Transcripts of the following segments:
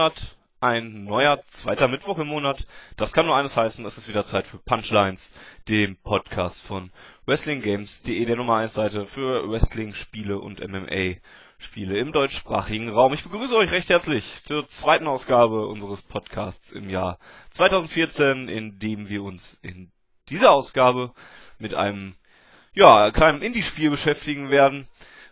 Monat, ein neuer zweiter Mittwoch im Monat. Das kann nur eines heißen, es ist wieder Zeit für Punchlines, dem Podcast von WrestlingGames.de, der Nummer 1 Seite für Wrestling-Spiele und MMA-Spiele im deutschsprachigen Raum. Ich begrüße euch recht herzlich zur zweiten Ausgabe unseres Podcasts im Jahr 2014, in dem wir uns in dieser Ausgabe mit einem ja, kleinen Indie-Spiel beschäftigen werden,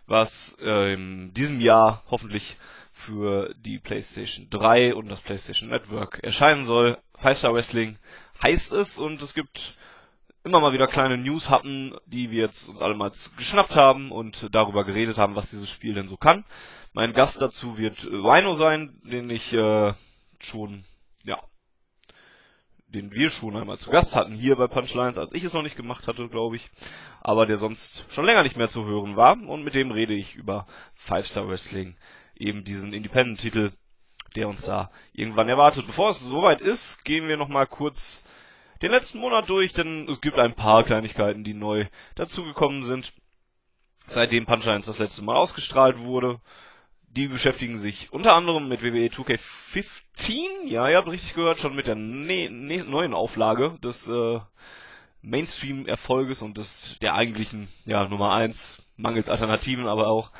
was äh, in diesem Jahr hoffentlich für die PlayStation 3 und das PlayStation Network erscheinen soll. Five Star Wrestling heißt es und es gibt immer mal wieder kleine News-Happen, die wir jetzt uns alle mal geschnappt haben und darüber geredet haben, was dieses Spiel denn so kann. Mein Gast dazu wird Rhino sein, den ich äh, schon, ja, den wir schon einmal zu Gast hatten hier bei Punchlines, als ich es noch nicht gemacht hatte, glaube ich, aber der sonst schon länger nicht mehr zu hören war und mit dem rede ich über Five Star Wrestling eben diesen Independent-Titel, der uns da irgendwann erwartet. Bevor es soweit ist, gehen wir nochmal kurz den letzten Monat durch, denn es gibt ein paar Kleinigkeiten, die neu dazugekommen sind, seitdem Punchlines das letzte Mal ausgestrahlt wurde. Die beschäftigen sich unter anderem mit WWE 2K15, ja, ihr habt richtig gehört, schon mit der ne ne neuen Auflage des äh, Mainstream-Erfolges und des der eigentlichen, ja, Nummer 1, mangels Alternativen, aber auch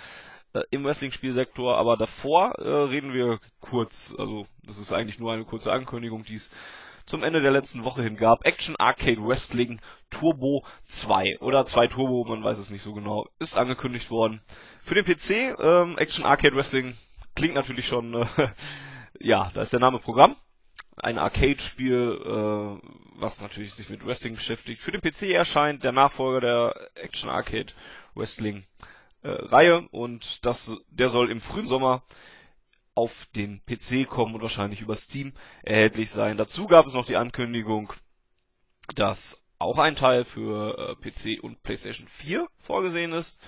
im Wrestling-Spielsektor, aber davor äh, reden wir kurz, also das ist eigentlich nur eine kurze Ankündigung, die es zum Ende der letzten Woche hin gab. Action Arcade Wrestling Turbo 2 oder 2 Turbo, man weiß es nicht so genau, ist angekündigt worden. Für den PC, ähm, Action Arcade Wrestling klingt natürlich schon, äh, ja, da ist der Name Programm. Ein Arcade-Spiel, äh, was natürlich sich mit Wrestling beschäftigt. Für den PC erscheint der Nachfolger der Action Arcade Wrestling äh, Reihe und das, der soll im frühen Sommer auf den PC kommen und wahrscheinlich über Steam erhältlich sein. Dazu gab es noch die Ankündigung, dass auch ein Teil für äh, PC und PlayStation 4 vorgesehen ist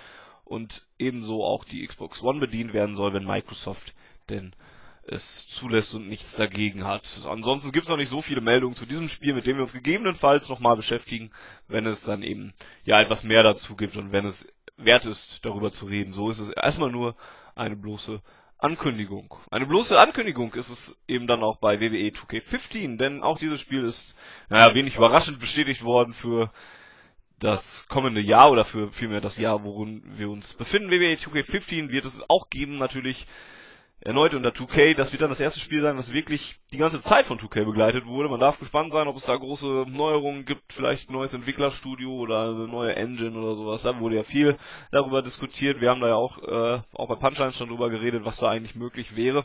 und ebenso auch die Xbox One bedient werden soll, wenn Microsoft denn es zulässt und nichts dagegen hat. Ansonsten gibt es noch nicht so viele Meldungen zu diesem Spiel, mit dem wir uns gegebenenfalls nochmal beschäftigen, wenn es dann eben ja etwas mehr dazu gibt und wenn es wert ist, darüber zu reden. So ist es erstmal nur eine bloße Ankündigung. Eine bloße Ankündigung ist es eben dann auch bei WWE 2K15, denn auch dieses Spiel ist, naja, wenig überraschend bestätigt worden für das kommende Jahr oder für vielmehr das Jahr, worin wir uns befinden. WWE 2K15 wird es auch geben, natürlich erneut unter 2K. Das wird dann das erste Spiel sein, was wirklich die ganze Zeit von 2K begleitet wurde. Man darf gespannt sein, ob es da große Neuerungen gibt, vielleicht ein neues Entwicklerstudio oder eine neue Engine oder sowas. Da wurde ja viel darüber diskutiert. Wir haben da ja auch, äh, auch bei Punchlines schon drüber geredet, was da eigentlich möglich wäre.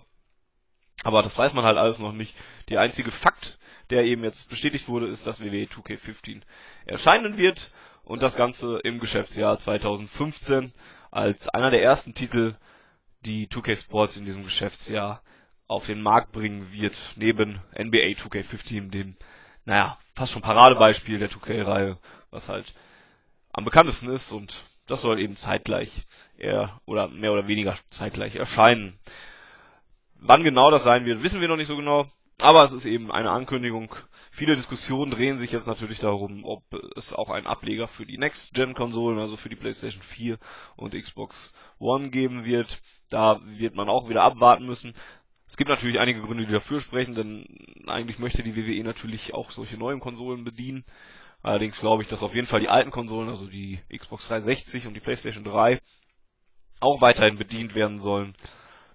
Aber das weiß man halt alles noch nicht. Der einzige Fakt, der eben jetzt bestätigt wurde, ist, dass WWE 2K15 erscheinen wird und das Ganze im Geschäftsjahr 2015 als einer der ersten Titel die 2K Sports in diesem Geschäftsjahr auf den Markt bringen wird, neben NBA 2K15, dem, naja, fast schon Paradebeispiel der 2K-Reihe, was halt am bekanntesten ist und das soll eben zeitgleich eher oder mehr oder weniger zeitgleich erscheinen. Wann genau das sein wird, wissen wir noch nicht so genau. Aber es ist eben eine Ankündigung. Viele Diskussionen drehen sich jetzt natürlich darum, ob es auch einen Ableger für die Next-Gen-Konsolen, also für die PlayStation 4 und Xbox One geben wird. Da wird man auch wieder abwarten müssen. Es gibt natürlich einige Gründe, die dafür sprechen, denn eigentlich möchte die WWE natürlich auch solche neuen Konsolen bedienen. Allerdings glaube ich, dass auf jeden Fall die alten Konsolen, also die Xbox 360 und die PlayStation 3, auch weiterhin bedient werden sollen.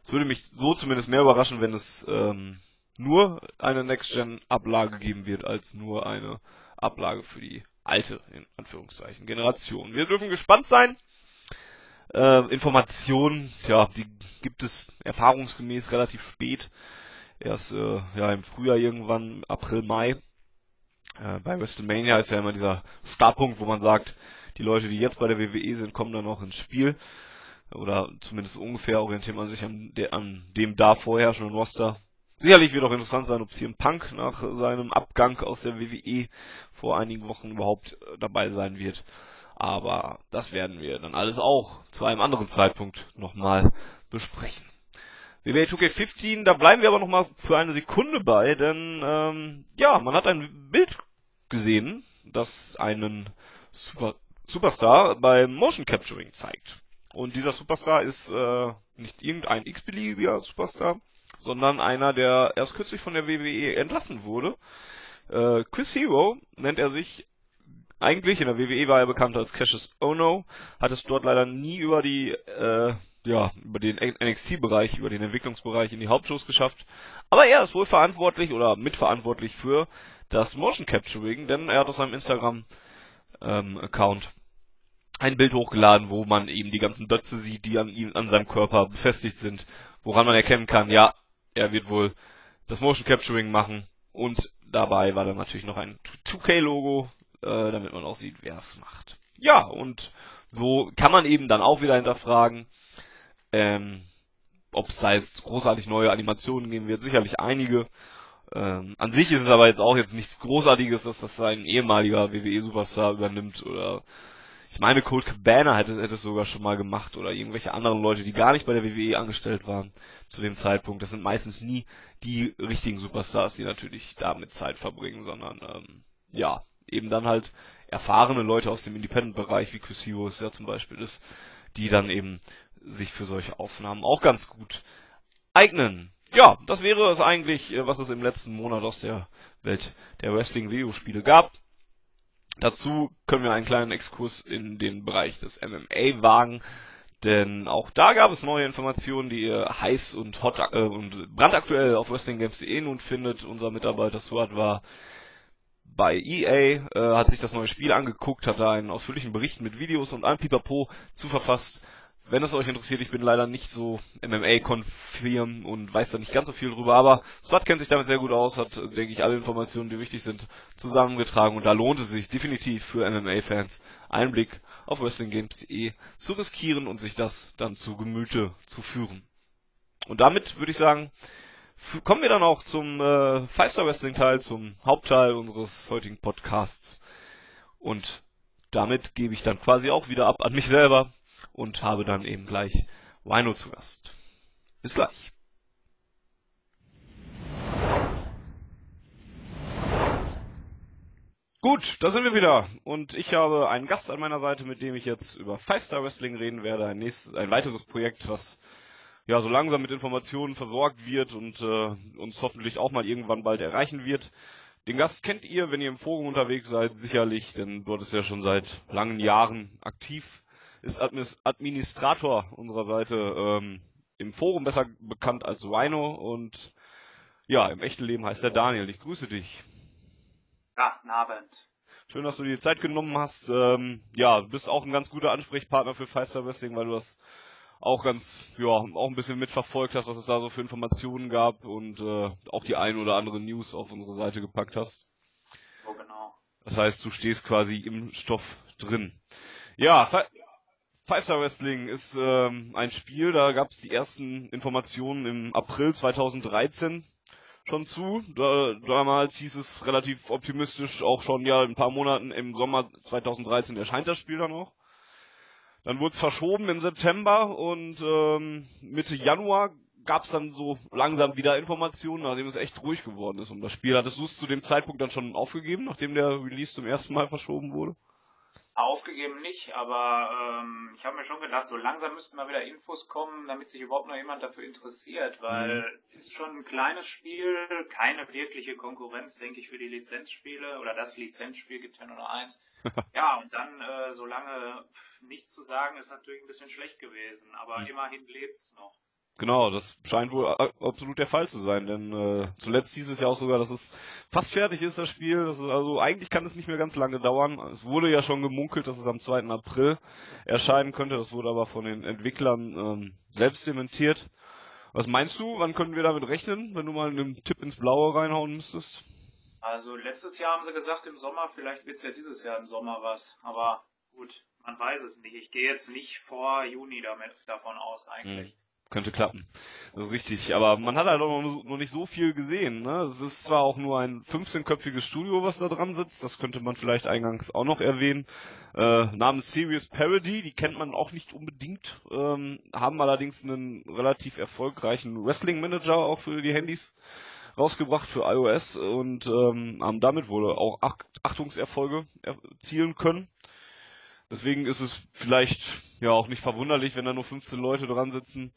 Es würde mich so zumindest mehr überraschen, wenn es ähm, nur eine Next-Gen-Ablage geben wird, als nur eine Ablage für die alte, in Anführungszeichen, Generation. Wir dürfen gespannt sein. Äh, Informationen, ja, die gibt es erfahrungsgemäß relativ spät. Erst äh, ja im Frühjahr irgendwann, April, Mai. Äh, bei WrestleMania ist ja immer dieser Startpunkt, wo man sagt, die Leute, die jetzt bei der WWE sind, kommen dann noch ins Spiel. Oder zumindest ungefähr orientiert man sich an, de an dem da vorherrschenden Roster. Sicherlich wird auch interessant sein, ob CM Punk nach seinem Abgang aus der WWE vor einigen Wochen überhaupt äh, dabei sein wird. Aber das werden wir dann alles auch zu einem anderen Zeitpunkt nochmal besprechen. WWE 2K15, da bleiben wir aber nochmal für eine Sekunde bei, denn ähm, ja, man hat ein Bild gesehen, das einen Super Superstar beim Motion Capturing zeigt. Und dieser Superstar ist äh, nicht irgendein x-beliebiger Superstar, sondern einer, der erst kürzlich von der WWE entlassen wurde. Äh, Chris Hero nennt er sich. Eigentlich in der WWE war er bekannt als Cassius Ono, hat es dort leider nie über die äh, ja, über den NXT-Bereich, über den Entwicklungsbereich in die Hauptshows geschafft. Aber er ist wohl verantwortlich oder mitverantwortlich für das Motion Capturing, denn er hat auf seinem Instagram ähm, ein Bild hochgeladen, wo man eben die ganzen Dötze sieht, die an ihm, an seinem Körper befestigt sind, woran man erkennen kann, ja, er wird wohl das Motion Capturing machen und dabei war dann natürlich noch ein 2K-Logo, äh, damit man auch sieht, wer es macht. Ja, und so kann man eben dann auch wieder hinterfragen, ähm, ob es da jetzt großartig neue Animationen geben wird, sicherlich einige. Ähm, an sich ist es aber jetzt auch jetzt nichts Großartiges, dass das ein ehemaliger WWE-Superstar übernimmt oder ich meine, Colt Cabana hätte, hätte es sogar schon mal gemacht oder irgendwelche anderen Leute, die gar nicht bei der WWE angestellt waren zu dem Zeitpunkt. Das sind meistens nie die richtigen Superstars, die natürlich damit Zeit verbringen, sondern ähm, ja, eben dann halt erfahrene Leute aus dem Independent-Bereich, wie Chris Heroes ja zum Beispiel ist, die dann eben sich für solche Aufnahmen auch ganz gut eignen. Ja, das wäre es eigentlich, äh, was es im letzten Monat aus der Welt der Wrestling-Videospiele gab. Dazu können wir einen kleinen Exkurs in den Bereich des MMA wagen, denn auch da gab es neue Informationen, die ihr heiß und hot äh, und brandaktuell auf WrestlingGames.de nun findet. Unser Mitarbeiter Stuart war bei EA, äh, hat sich das neue Spiel angeguckt, hat da einen ausführlichen Bericht mit Videos und allem Pipapo zu verfasst wenn es euch interessiert, ich bin leider nicht so MMA-konfirm und weiß da nicht ganz so viel drüber, aber Swat kennt sich damit sehr gut aus, hat, denke ich, alle Informationen, die wichtig sind, zusammengetragen und da lohnt es sich definitiv für MMA-Fans einen Blick auf WrestlingGames.de zu riskieren und sich das dann zu Gemüte zu führen. Und damit würde ich sagen, kommen wir dann auch zum äh, Five-Star Wrestling Teil, zum Hauptteil unseres heutigen Podcasts. Und damit gebe ich dann quasi auch wieder ab an mich selber und habe dann eben gleich Wino zu Gast. Bis gleich. Gut, da sind wir wieder. Und ich habe einen Gast an meiner Seite, mit dem ich jetzt über Five Star Wrestling reden werde. Ein, nächstes, ein weiteres Projekt, was ja so langsam mit Informationen versorgt wird und äh, uns hoffentlich auch mal irgendwann bald erreichen wird. Den Gast kennt ihr, wenn ihr im Forum unterwegs seid, sicherlich, denn dort ist er schon seit langen Jahren aktiv ist Administrator unserer Seite, ähm, im Forum besser bekannt als Rhino und ja, im echten Leben heißt er Daniel. Ich grüße dich. Ja, guten Abend. Schön, dass du dir die Zeit genommen hast. Ähm, ja, du bist auch ein ganz guter Ansprechpartner für Five Star Wrestling, weil du das auch ganz, ja, auch ein bisschen mitverfolgt hast, was es da so für Informationen gab und äh, auch die ein oder andere News auf unsere Seite gepackt hast. Oh, genau. Das heißt, du stehst quasi im Stoff drin. Ja, Five Star Wrestling ist ähm, ein Spiel, da gab es die ersten Informationen im April 2013 schon zu. Da, damals hieß es relativ optimistisch, auch schon ja in ein paar Monaten im Sommer 2013 erscheint das Spiel dann auch. Dann wurde es verschoben im September und ähm, Mitte Januar gab es dann so langsam wieder Informationen, nachdem es echt ruhig geworden ist um das Spiel. Hattest du es zu dem Zeitpunkt dann schon aufgegeben, nachdem der Release zum ersten Mal verschoben wurde? Aufgegeben nicht, aber ähm, ich habe mir schon gedacht, so langsam müssten mal wieder Infos kommen, damit sich überhaupt noch jemand dafür interessiert, weil mhm. ist schon ein kleines Spiel, keine wirkliche Konkurrenz, denke ich, für die Lizenzspiele oder das Lizenzspiel gibt ja nur noch eins. ja, und dann äh, so lange nichts zu sagen, ist natürlich ein bisschen schlecht gewesen, aber mhm. immerhin lebt's noch. Genau, das scheint wohl absolut der Fall zu sein, denn äh, zuletzt hieß es ja auch sogar, dass es fast fertig ist, das Spiel. Das ist, also eigentlich kann es nicht mehr ganz lange dauern. Es wurde ja schon gemunkelt, dass es am 2. April erscheinen könnte. Das wurde aber von den Entwicklern ähm, selbst dementiert. Was meinst du, wann können wir damit rechnen, wenn du mal einen Tipp ins Blaue reinhauen müsstest? Also letztes Jahr haben sie gesagt im Sommer, vielleicht wird es ja dieses Jahr im Sommer was. Aber gut, man weiß es nicht. Ich gehe jetzt nicht vor Juni damit davon aus eigentlich. Hm könnte klappen. Das ist richtig. Aber man hat halt auch noch nicht so viel gesehen. Ne? Es ist zwar auch nur ein 15-köpfiges Studio, was da dran sitzt. Das könnte man vielleicht eingangs auch noch erwähnen. Äh, namens Serious Parody, die kennt man auch nicht unbedingt. Ähm, haben allerdings einen relativ erfolgreichen Wrestling-Manager auch für die Handys rausgebracht für iOS und ähm, haben damit wohl auch Achtungserfolge erzielen können. Deswegen ist es vielleicht ja auch nicht verwunderlich, wenn da nur 15 Leute dran sitzen.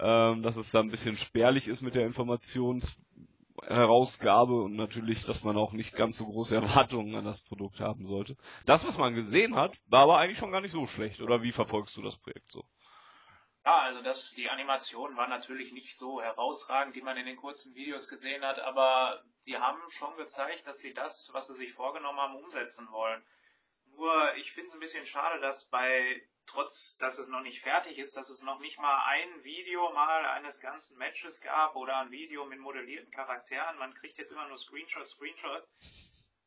Ähm, dass es da ein bisschen spärlich ist mit der Informationsherausgabe und natürlich, dass man auch nicht ganz so große Erwartungen an das Produkt haben sollte. Das, was man gesehen hat, war aber eigentlich schon gar nicht so schlecht. Oder wie verfolgst du das Projekt so? Ja, also das, die Animation war natürlich nicht so herausragend, die man in den kurzen Videos gesehen hat, aber die haben schon gezeigt, dass sie das, was sie sich vorgenommen haben, umsetzen wollen. Nur, ich finde es ein bisschen schade, dass bei, trotz, dass es noch nicht fertig ist, dass es noch nicht mal ein Video mal eines ganzen Matches gab oder ein Video mit modellierten Charakteren. Man kriegt jetzt immer nur Screenshot, Screenshot.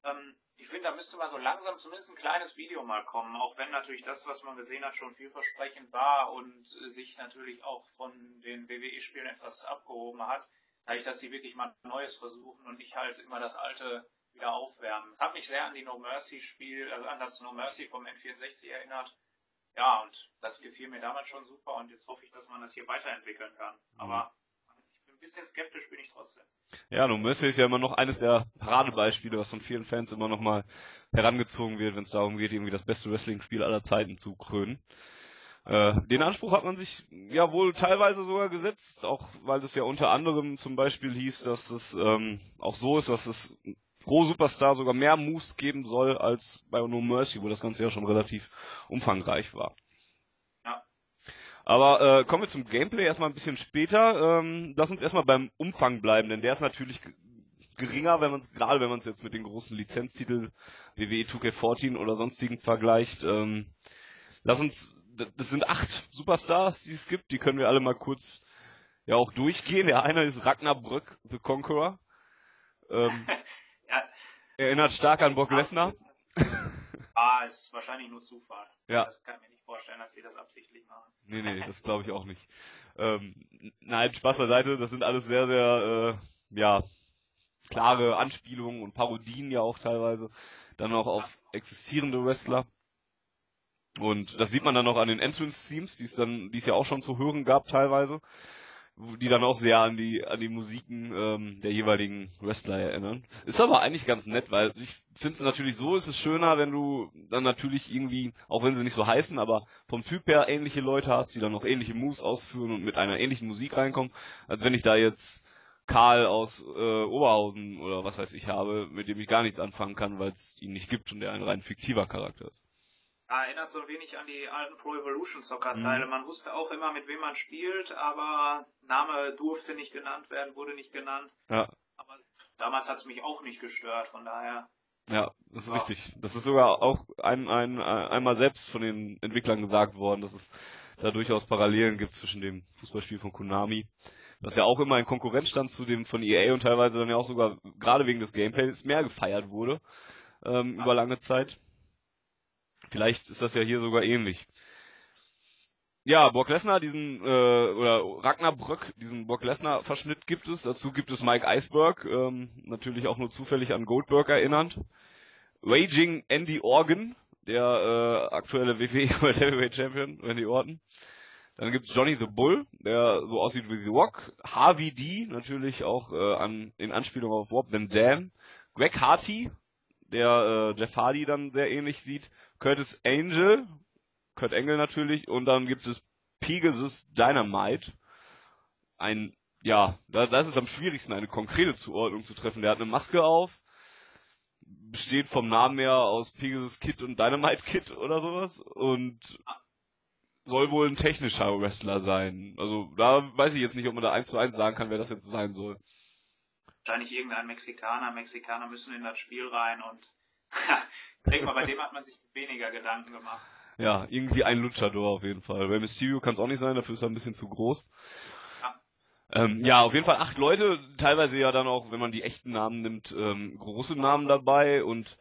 Ähm, ich finde, da müsste mal so langsam zumindest ein kleines Video mal kommen, auch wenn natürlich das, was man gesehen hat, schon vielversprechend war und sich natürlich auch von den WWE-Spielen etwas abgehoben hat, dadurch, dass sie wirklich mal Neues versuchen und nicht halt immer das Alte wieder aufwärmen. Es hat mich sehr an die No Mercy Spiel, also an das No Mercy vom N64 erinnert. Ja, und das gefiel mir damals schon super und jetzt hoffe ich, dass man das hier weiterentwickeln kann. Aber bisschen skeptisch bin ich trotzdem. Ja, No Mercy ist ja immer noch eines der Paradebeispiele, was von vielen Fans immer noch mal herangezogen wird, wenn es darum geht, irgendwie das beste Wrestling-Spiel aller Zeiten zu krönen. Äh, den Anspruch hat man sich ja wohl teilweise sogar gesetzt, auch weil es ja unter anderem zum Beispiel hieß, dass es ähm, auch so ist, dass es pro Superstar sogar mehr Moves geben soll als bei No Mercy, wo das Ganze ja schon relativ umfangreich war. Aber äh, kommen wir zum Gameplay erstmal ein bisschen später. Ähm, lass uns erstmal beim Umfang bleiben, denn der ist natürlich geringer, wenn man es gerade wenn man es jetzt mit den großen Lizenztiteln WWE 2K14 oder sonstigen vergleicht. Ähm, lass uns, das sind acht Superstars, die es gibt, die können wir alle mal kurz ja auch durchgehen. Der eine ist Ragnar Brück, The Conqueror. Ähm, ja. Erinnert stark an Brock Lesnar. Ah, ist wahrscheinlich nur Zufall. Ja. Das kann ich mir nicht vorstellen, dass sie das absichtlich machen. Nee, nee, das glaube ich auch nicht. Ähm, nein, Spaß beiseite, das sind alles sehr, sehr, äh, ja, klare Anspielungen und Parodien ja auch teilweise. Dann auch auf existierende Wrestler. Und das sieht man dann auch an den Entrance-Themes, die es dann, die es ja auch schon zu hören gab teilweise die dann auch sehr an die an die Musiken ähm, der jeweiligen Wrestler erinnern. Ist aber eigentlich ganz nett, weil ich finde es natürlich so, ist es schöner, wenn du dann natürlich irgendwie, auch wenn sie nicht so heißen, aber vom Typ her ähnliche Leute hast, die dann noch ähnliche Moves ausführen und mit einer ähnlichen Musik reinkommen, als wenn ich da jetzt Karl aus äh, Oberhausen oder was weiß ich habe, mit dem ich gar nichts anfangen kann, weil es ihn nicht gibt und der ein rein fiktiver Charakter ist erinnert so ein wenig an die alten Pro Evolution Soccer Teile. Mhm. Man wusste auch immer, mit wem man spielt, aber Name durfte nicht genannt werden, wurde nicht genannt. Ja. Aber damals hat es mich auch nicht gestört, von daher. Ja, das ist ja. richtig. Das ist sogar auch ein, ein, einmal selbst von den Entwicklern gesagt worden, dass es da durchaus Parallelen gibt zwischen dem Fußballspiel von Konami, das ja auch immer in Konkurrenz stand zu dem von EA und teilweise dann ja auch sogar gerade wegen des Gameplays mehr gefeiert wurde ähm, ja. über lange Zeit. Vielleicht ist das ja hier sogar ähnlich. Ja, Brock Lesnar, diesen, äh, oder Ragnar Bröck, diesen Brock Lesnar Verschnitt gibt es. Dazu gibt es Mike Iceberg, ähm, natürlich auch nur zufällig an Goldberg erinnernd. Raging Andy Organ, der äh, aktuelle WWE World Heavyweight Champion, Randy Orton. Dann gibt's Johnny the Bull, der so aussieht wie The Rock. Harvey D, natürlich auch äh, an, in Anspielung auf Rob Van Dam. Greg Harty, der äh, Jeff Hardy dann sehr ähnlich sieht. Curtis Angel, Kurt Engel natürlich, und dann gibt es Pegasus Dynamite. Ein, ja, da, das ist am schwierigsten, eine konkrete Zuordnung zu treffen. Der hat eine Maske auf, besteht vom Namen her aus Pegasus Kid und Dynamite Kid oder sowas und soll wohl ein technischer Wrestler sein. Also da weiß ich jetzt nicht, ob man da eins zu eins sagen kann, wer das jetzt sein soll. Wahrscheinlich irgendein Mexikaner. Mexikaner müssen in das Spiel rein und ich denke mal, bei dem hat man sich weniger Gedanken gemacht. Ja, irgendwie ein Luchador auf jeden Fall. Bei Mysterio kann es auch nicht sein, dafür ist er ein bisschen zu groß. Ja. Ähm, ja, auf jeden Fall acht Leute, teilweise ja dann auch, wenn man die echten Namen nimmt, ähm, große Namen dabei und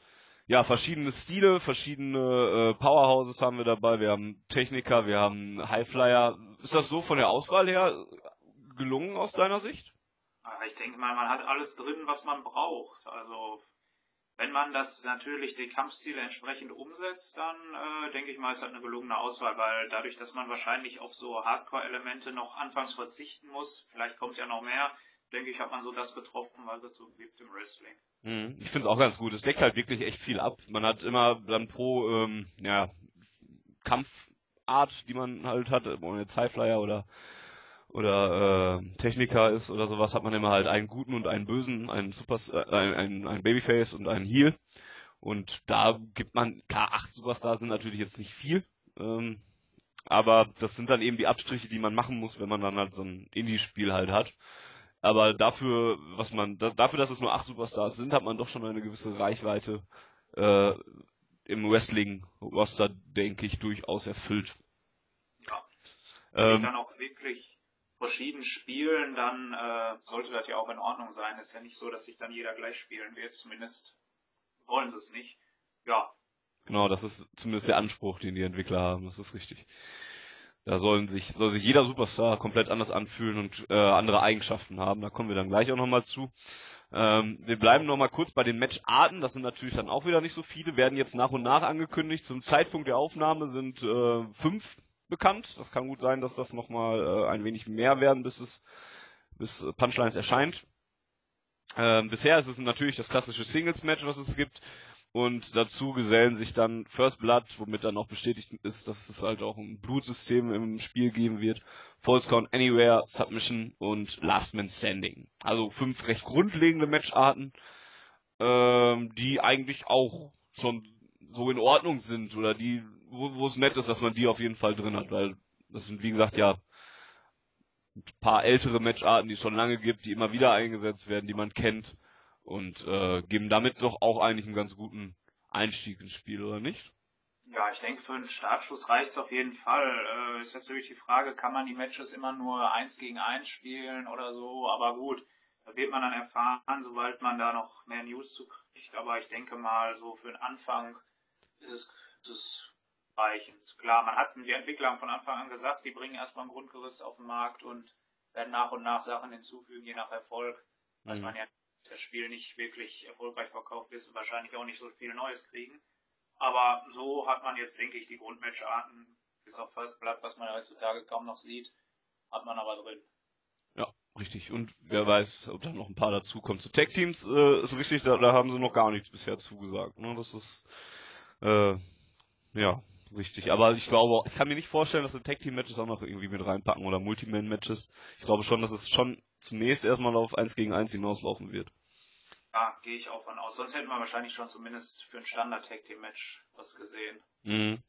ja, verschiedene Stile, verschiedene äh, Powerhouses haben wir dabei. Wir haben Techniker, wir haben Highflyer. Ist das so von der Auswahl her gelungen aus deiner Sicht? Ich denke mal, man hat alles drin, was man braucht. Also wenn man das natürlich den Kampfstil entsprechend umsetzt, dann äh, denke ich mal, ist halt eine gelungene Auswahl, weil dadurch, dass man wahrscheinlich auf so Hardcore-Elemente noch anfangs verzichten muss, vielleicht kommt ja noch mehr, denke ich, hat man so das getroffen, was es so gibt im Wrestling. Mhm. Ich finde es auch ganz gut. Es deckt halt wirklich echt viel ab. Man hat immer dann pro ähm, ja, Kampfart, die man halt hat, ohne Highflyer oder oder äh, Techniker ist oder sowas, hat man immer halt einen guten und einen bösen, einen Super, äh, einen, einen Babyface und einen Heal. Und da gibt man, klar, acht Superstars sind natürlich jetzt nicht viel, ähm, aber das sind dann eben die Abstriche, die man machen muss, wenn man dann halt so ein Indie-Spiel halt hat. Aber dafür, was man, da, dafür, dass es nur acht Superstars sind, hat man doch schon eine gewisse Reichweite äh, im Wrestling-Roster, denke ich, durchaus erfüllt. Ja. Ähm, dann auch wirklich verschieden spielen, dann äh, sollte das ja auch in Ordnung sein. Ist ja nicht so, dass sich dann jeder gleich spielen wird. Zumindest wollen sie es nicht. Ja. Genau, das ist zumindest der Anspruch, den die Entwickler haben. Das ist richtig. Da sollen sich, soll sich jeder Superstar komplett anders anfühlen und äh, andere Eigenschaften haben. Da kommen wir dann gleich auch nochmal zu. Ähm, wir bleiben nochmal kurz bei den Matcharten. Das sind natürlich dann auch wieder nicht so viele, werden jetzt nach und nach angekündigt. Zum Zeitpunkt der Aufnahme sind äh, fünf bekannt. Das kann gut sein, dass das nochmal äh, ein wenig mehr werden, bis es bis Punchlines erscheint. Ähm, bisher ist es natürlich das klassische Singles-Match, was es gibt. Und dazu gesellen sich dann First Blood, womit dann auch bestätigt ist, dass es halt auch ein Blutsystem im Spiel geben wird. False Count Anywhere, Submission und Last Man Standing. Also fünf recht grundlegende Matcharten, ähm, die eigentlich auch schon so in Ordnung sind oder die, wo, es nett ist, dass man die auf jeden Fall drin hat, weil das sind wie gesagt ja ein paar ältere Matcharten, die es schon lange gibt, die immer wieder eingesetzt werden, die man kennt und äh, geben damit doch auch eigentlich einen ganz guten Einstieg ins Spiel, oder nicht? Ja, ich denke, für einen Startschuss reicht es auf jeden Fall. Äh, ist natürlich die Frage, kann man die Matches immer nur eins gegen eins spielen oder so, aber gut, da wird man dann erfahren, sobald man da noch mehr News zu kriegt, aber ich denke mal, so für den Anfang ist es, ist es reichend. Klar, man hat die Entwickler von Anfang an gesagt, die bringen erstmal ein Grundgerüst auf den Markt und werden nach und nach Sachen hinzufügen, je nach Erfolg. Mhm. Weiß man ja, das Spiel nicht wirklich erfolgreich verkauft ist und wahrscheinlich auch nicht so viel Neues kriegen. Aber so hat man jetzt, denke ich, die Grundmatcharten, bis auf First Blood, was man heutzutage kaum noch sieht, hat man aber drin. Ja, richtig. Und wer weiß, ob da noch ein paar dazukommen. Zu Tech Teams äh, ist richtig, da, da haben sie noch gar nichts bisher zugesagt. Ne? Das ist äh, ja richtig. Aber ich glaube, ich kann mir nicht vorstellen, dass sie Tag Team Matches auch noch irgendwie mit reinpacken oder Multiman Matches. Ich glaube schon, dass es schon zunächst erstmal auf 1 gegen 1 hinauslaufen wird. Ja, gehe ich auch von aus. Sonst hätten wir wahrscheinlich schon zumindest für ein Standard Tag Team Match was gesehen. Mhm.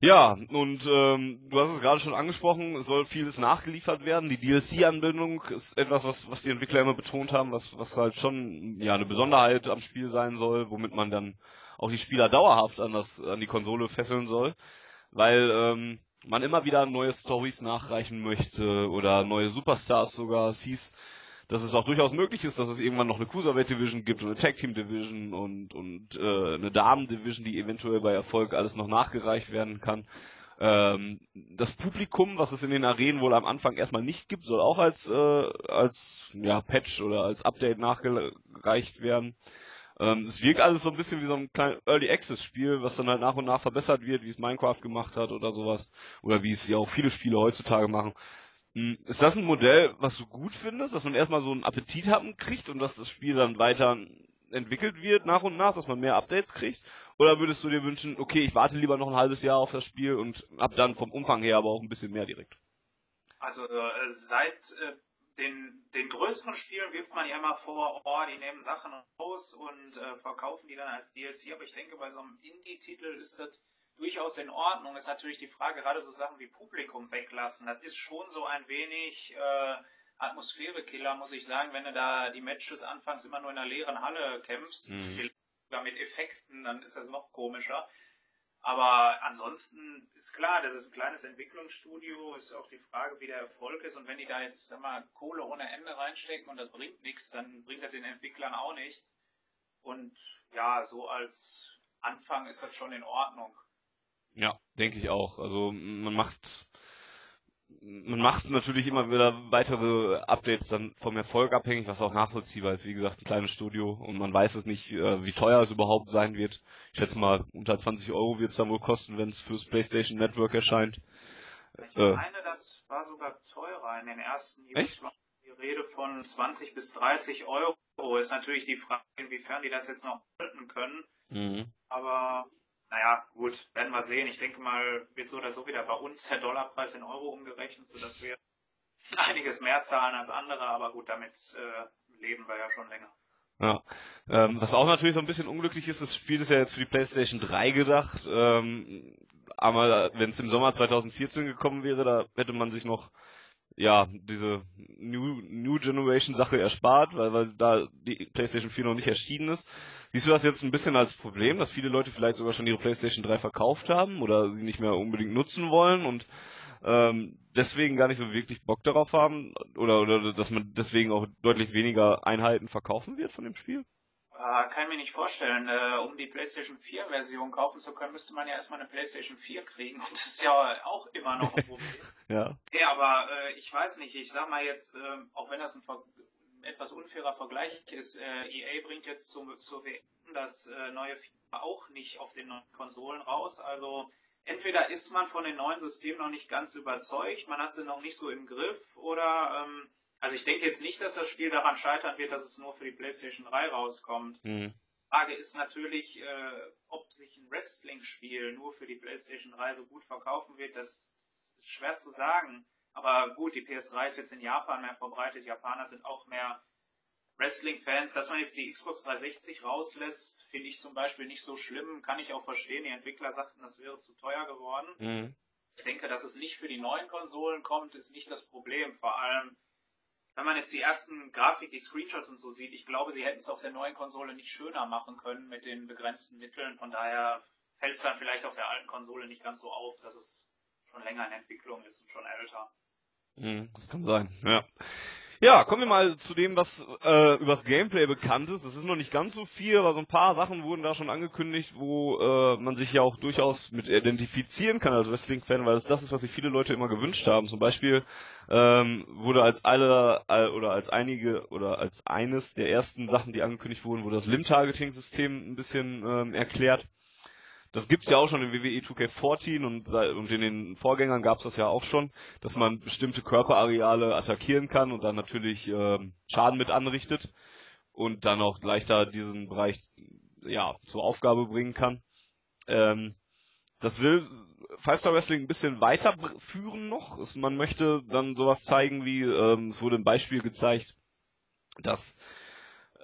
Ja, und ähm, du hast es gerade schon angesprochen, es soll vieles nachgeliefert werden. Die DLC-Anbindung ist etwas, was, was die Entwickler immer betont haben, was, was halt schon ja eine Besonderheit am Spiel sein soll, womit man dann auch die Spieler dauerhaft an das an die Konsole fesseln soll, weil ähm, man immer wieder neue Stories nachreichen möchte oder neue Superstars sogar. Es hieß, dass es auch durchaus möglich ist, dass es irgendwann noch eine Cruiserweight Division gibt und eine Tag Team Division und und äh, eine Damen Division, die eventuell bei Erfolg alles noch nachgereicht werden kann. Ähm, das Publikum, was es in den Arenen wohl am Anfang erstmal nicht gibt, soll auch als äh, als ja Patch oder als Update nachgereicht werden. Ähm, es wirkt alles so ein bisschen wie so ein kleines Early Access Spiel, was dann halt nach und nach verbessert wird, wie es Minecraft gemacht hat oder sowas. Oder wie es ja auch viele Spiele heutzutage machen. Hm, ist das ein Modell, was du gut findest, dass man erstmal so einen Appetit haben kriegt und dass das Spiel dann weiter entwickelt wird nach und nach, dass man mehr Updates kriegt? Oder würdest du dir wünschen, okay, ich warte lieber noch ein halbes Jahr auf das Spiel und hab dann vom Umfang her aber auch ein bisschen mehr direkt? Also äh, seit äh, den, den größeren Spielen wirft man ja immer vor, oh, die nehmen Sachen raus und äh, verkaufen die dann als DLC, aber ich denke, bei so einem Indie-Titel ist das durchaus in Ordnung. Ist natürlich die Frage, gerade so Sachen wie Publikum weglassen, das ist schon so ein wenig äh, Atmosphärekiller, muss ich sagen, wenn du da die Matches anfangs immer nur in einer leeren Halle kämpfst, mhm. mit Effekten, dann ist das noch komischer. Aber ansonsten ist klar, das ist ein kleines Entwicklungsstudio, ist auch die Frage, wie der Erfolg ist. Und wenn die da jetzt, sag mal, Kohle ohne Ende reinstecken und das bringt nichts, dann bringt das den Entwicklern auch nichts. Und ja, so als Anfang ist das schon in Ordnung. Ja, denke ich auch. Also man macht man macht natürlich immer wieder weitere Updates dann vom Erfolg abhängig, was auch nachvollziehbar ist. Wie gesagt, ein kleines Studio und man weiß es nicht, äh, wie teuer es überhaupt sein wird. Ich schätze mal, unter 20 Euro wird es dann wohl kosten, wenn es fürs PlayStation Network erscheint. Ich äh, meine, das war sogar teurer in den ersten Echt? Die Rede von 20 bis 30 Euro. Ist natürlich die Frage, inwiefern die das jetzt noch halten können. Mhm. Aber naja, gut, werden wir sehen. Ich denke mal, wird so oder so wieder bei uns der Dollarpreis in Euro umgerechnet, sodass wir einiges mehr zahlen als andere, aber gut, damit äh, leben wir ja schon länger. Ja. Ähm, was auch natürlich so ein bisschen unglücklich ist, das Spiel ist ja jetzt für die PlayStation 3 gedacht. Ähm, aber wenn es im Sommer 2014 gekommen wäre, da hätte man sich noch ja diese New, New Generation Sache erspart, weil, weil da die PlayStation 4 noch nicht erschienen ist. Siehst du das jetzt ein bisschen als Problem, dass viele Leute vielleicht sogar schon ihre PlayStation 3 verkauft haben oder sie nicht mehr unbedingt nutzen wollen und ähm, deswegen gar nicht so wirklich Bock darauf haben oder, oder dass man deswegen auch deutlich weniger Einheiten verkaufen wird von dem Spiel? Äh, kann ich mir nicht vorstellen. Äh, um die PlayStation 4 Version kaufen zu können, müsste man ja erstmal eine PlayStation 4 kriegen und das ist ja auch immer noch ein Problem. ja. Ja, aber äh, ich weiß nicht, ich sag mal jetzt, äh, auch wenn das ein Ver etwas unfairer Vergleich ist, äh, EA bringt jetzt zum, zur WM das äh, neue FIFA auch nicht auf den neuen Konsolen raus, also entweder ist man von den neuen Systemen noch nicht ganz überzeugt, man hat sie noch nicht so im Griff oder ähm, also ich denke jetzt nicht, dass das Spiel daran scheitern wird, dass es nur für die PlayStation 3 rauskommt. Mhm. Frage ist natürlich, äh, ob sich ein Wrestling-Spiel nur für die PlayStation 3 so gut verkaufen wird, das ist schwer zu sagen. Aber gut, die PS3 ist jetzt in Japan mehr verbreitet, Japaner sind auch mehr Wrestling-Fans, dass man jetzt die Xbox 360 rauslässt, finde ich zum Beispiel nicht so schlimm, kann ich auch verstehen. Die Entwickler sagten, das wäre zu teuer geworden. Mhm. Ich denke, dass es nicht für die neuen Konsolen kommt, ist nicht das Problem. Vor allem, wenn man jetzt die ersten Grafik, die Screenshots und so sieht, ich glaube, sie hätten es auf der neuen Konsole nicht schöner machen können mit den begrenzten Mitteln. Von daher fällt es dann vielleicht auf der alten Konsole nicht ganz so auf, dass es schon länger in Entwicklung ist und schon älter. Mhm, das kann sein, ja. Ja, kommen wir mal zu dem, was äh, übers Gameplay bekannt ist. Das ist noch nicht ganz so viel, aber so ein paar Sachen wurden da schon angekündigt, wo äh, man sich ja auch durchaus mit identifizieren kann als Wrestling-Fan, weil es das ist, was sich viele Leute immer gewünscht haben. Zum Beispiel ähm, wurde als alle äh, oder als einige oder als eines der ersten Sachen, die angekündigt wurden, wurde das Limb-Targeting-System ein bisschen ähm, erklärt. Das gibt's ja auch schon in WWE 2K14 und, und in den Vorgängern gab's das ja auch schon, dass man bestimmte Körperareale attackieren kann und dann natürlich ähm, Schaden mit anrichtet und dann auch leichter diesen Bereich ja zur Aufgabe bringen kann. Ähm, das will Five Star Wrestling ein bisschen weiterführen noch. Man möchte dann sowas zeigen wie, ähm, es wurde ein Beispiel gezeigt, dass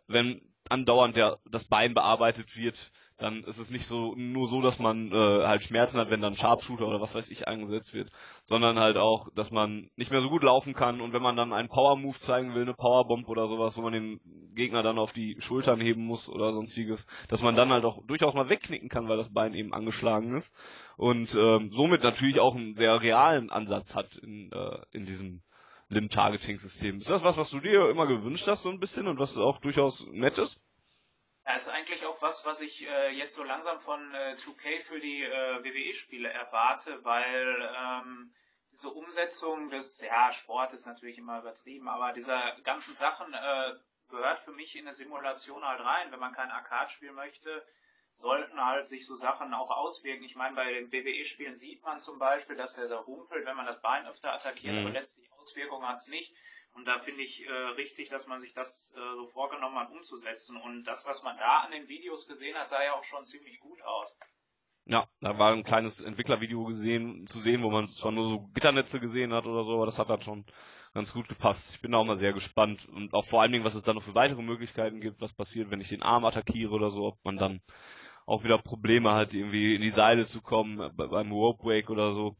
wenn andauernd der, das Bein bearbeitet wird, dann ist es nicht so nur so, dass man äh, halt Schmerzen hat, wenn dann Sharpshooter oder was weiß ich eingesetzt wird, sondern halt auch, dass man nicht mehr so gut laufen kann und wenn man dann einen Power Move zeigen will, eine Powerbomb oder sowas, wo man den Gegner dann auf die Schultern heben muss oder sonstiges, dass man dann halt auch durchaus mal wegknicken kann, weil das Bein eben angeschlagen ist und ähm, somit natürlich auch einen sehr realen Ansatz hat in, äh, in diesem Limb-Targeting-System. Ist das was, was du dir immer gewünscht hast so ein bisschen und was auch durchaus nett ist? Das ist eigentlich auch was, was ich äh, jetzt so langsam von äh, 2K für die äh, WWE-Spiele erwarte, weil ähm, diese Umsetzung des, ja, Sport ist natürlich immer übertrieben, aber dieser ganzen Sachen äh, gehört für mich in eine Simulation halt rein. Wenn man kein Arcade spielen möchte, sollten halt sich so Sachen auch auswirken. Ich meine, bei den WWE-Spielen sieht man zum Beispiel, dass er so humpelt, wenn man das Bein öfter attackiert, mhm. aber letztlich Auswirkungen hat es nicht. Und da finde ich äh, richtig, dass man sich das äh, so vorgenommen hat, umzusetzen. Und das, was man da an den Videos gesehen hat, sah ja auch schon ziemlich gut aus. Ja, da war ein kleines Entwicklervideo gesehen, zu sehen, wo man zwar nur so Gitternetze gesehen hat oder so, aber das hat dann schon ganz gut gepasst. Ich bin da auch mal sehr gespannt und auch vor allen Dingen, was es da noch für weitere Möglichkeiten gibt, was passiert, wenn ich den Arm attackiere oder so, ob man dann auch wieder Probleme hat, irgendwie in die Seile zu kommen beim Rope Wake oder so.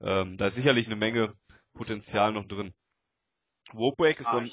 Ähm, da ist sicherlich eine Menge Potenzial noch drin. Warpwake ist so ein...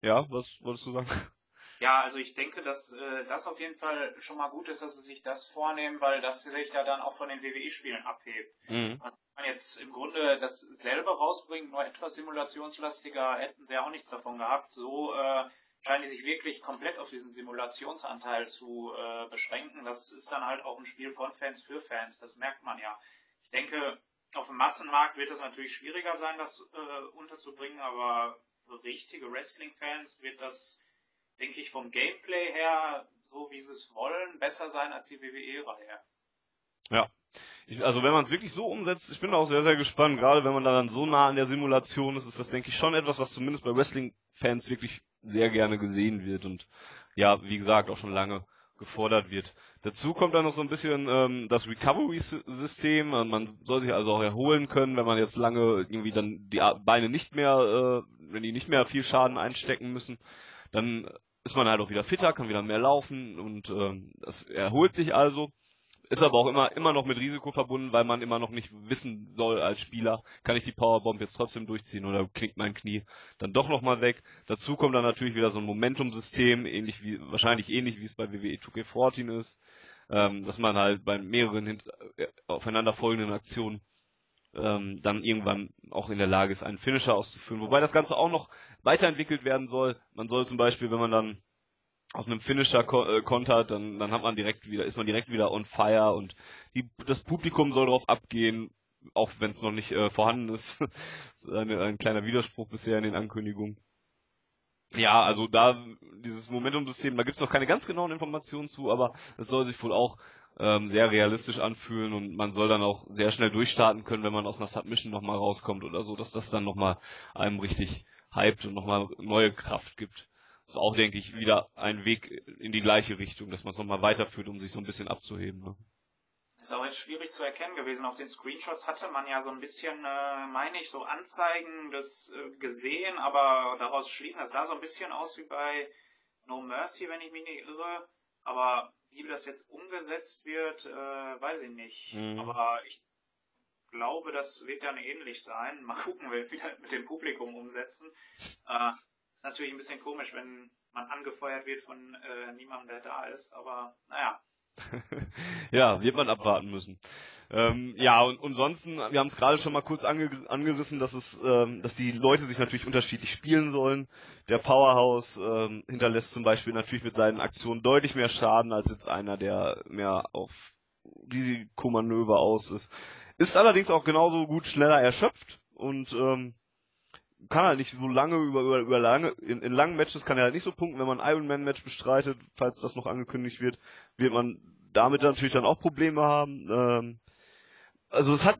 Ja, was wolltest du sagen? Ja, also ich denke, dass äh, das auf jeden Fall schon mal gut ist, dass sie sich das vornehmen, weil das sich ja dann auch von den WWE-Spielen abhebt. Mhm. Wenn man jetzt im Grunde dasselbe rausbringt, nur etwas simulationslastiger, hätten sie ja auch nichts davon gehabt. So äh, scheinen die sich wirklich komplett auf diesen Simulationsanteil zu äh, beschränken. Das ist dann halt auch ein Spiel von Fans für Fans, das merkt man ja. Ich denke, auf dem Massenmarkt wird es natürlich schwieriger sein, das äh, unterzubringen, aber richtige Wrestling-Fans wird das, denke ich, vom Gameplay her, so wie sie es wollen, besser sein als die WWE-Reihe. Ja. Ich, also wenn man es wirklich so umsetzt, ich bin auch sehr, sehr gespannt, gerade wenn man dann so nah an der Simulation ist, ist das, denke ich, schon etwas, was zumindest bei Wrestling-Fans wirklich sehr gerne gesehen wird und ja, wie gesagt, auch schon lange gefordert wird. Dazu kommt dann noch so ein bisschen ähm, das Recovery-System. Man soll sich also auch erholen können, wenn man jetzt lange irgendwie dann die Beine nicht mehr, äh, wenn die nicht mehr viel Schaden einstecken müssen, dann ist man halt auch wieder fitter, kann wieder mehr laufen und ähm, das erholt sich also. Ist aber auch immer, immer noch mit Risiko verbunden, weil man immer noch nicht wissen soll als Spieler, kann ich die Powerbomb jetzt trotzdem durchziehen oder knickt mein Knie dann doch nochmal weg. Dazu kommt dann natürlich wieder so ein Momentum-System, ähnlich wie, wahrscheinlich ähnlich wie es bei WWE 2K14 ist, ähm, dass man halt bei mehreren äh, aufeinanderfolgenden Aktionen ähm, dann irgendwann auch in der Lage ist, einen Finisher auszuführen. Wobei das Ganze auch noch weiterentwickelt werden soll. Man soll zum Beispiel, wenn man dann aus einem Finisher äh, kontert, dann, dann hat man direkt wieder, ist man direkt wieder on fire und die, das Publikum soll darauf abgehen, auch wenn es noch nicht äh, vorhanden ist. das ist eine, ein kleiner Widerspruch bisher in den Ankündigungen. Ja, also da dieses Momentum-System, da gibt's noch keine ganz genauen Informationen zu, aber es soll sich wohl auch ähm, sehr realistisch anfühlen und man soll dann auch sehr schnell durchstarten können, wenn man aus einer Submission nochmal rauskommt oder so, dass das dann nochmal einem richtig hypt und nochmal neue Kraft gibt ist auch, denke ich, wieder ein Weg in die gleiche Richtung, dass man es nochmal weiterführt, um sich so ein bisschen abzuheben. Ne? Ist auch jetzt schwierig zu erkennen gewesen. Auf den Screenshots hatte man ja so ein bisschen, äh, meine ich, so Anzeigen das äh, gesehen, aber daraus schließen, das sah so ein bisschen aus wie bei No Mercy, wenn ich mich nicht irre. Aber wie das jetzt umgesetzt wird, äh, weiß ich nicht. Mhm. Aber ich glaube, das wird dann ähnlich sein. Mal gucken, wie wir mit dem Publikum umsetzen. Äh, ist natürlich ein bisschen komisch, wenn man angefeuert wird von äh, niemandem, der da ist, aber naja. ja, wird man abwarten müssen. Ähm, ja, und ansonsten, wir haben es gerade schon mal kurz ange angerissen, dass es, ähm, dass die Leute sich natürlich unterschiedlich spielen sollen. Der Powerhouse ähm, hinterlässt zum Beispiel natürlich mit seinen Aktionen deutlich mehr Schaden als jetzt einer, der mehr auf Risikomanöver aus ist. Ist allerdings auch genauso gut schneller erschöpft und ähm, kann halt nicht so lange über, über, über lange, in, in langen Matches kann er halt nicht so punkten, wenn man ein Ironman Match bestreitet, falls das noch angekündigt wird, wird man damit natürlich dann auch Probleme haben. Ähm, also es hat,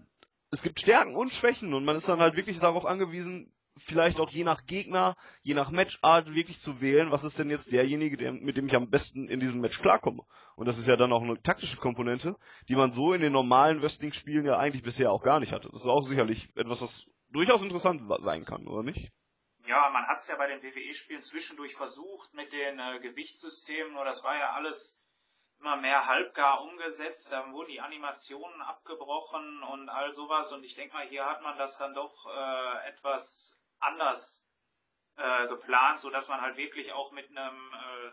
es gibt Stärken und Schwächen und man ist dann halt wirklich darauf angewiesen, vielleicht auch je nach Gegner, je nach Matchart wirklich zu wählen, was ist denn jetzt derjenige, der, mit dem ich am besten in diesem Match klarkomme. Und das ist ja dann auch eine taktische Komponente, die man so in den normalen Wrestling-Spielen ja eigentlich bisher auch gar nicht hatte. Das ist auch sicherlich etwas, was durchaus interessant sein kann, oder nicht? Ja, man hat es ja bei den WWE-Spielen zwischendurch versucht mit den äh, Gewichtssystemen, nur das war ja alles immer mehr halbgar umgesetzt, dann wurden die Animationen abgebrochen und all sowas und ich denke mal, hier hat man das dann doch äh, etwas anders äh, geplant, so dass man halt wirklich auch mit einem äh,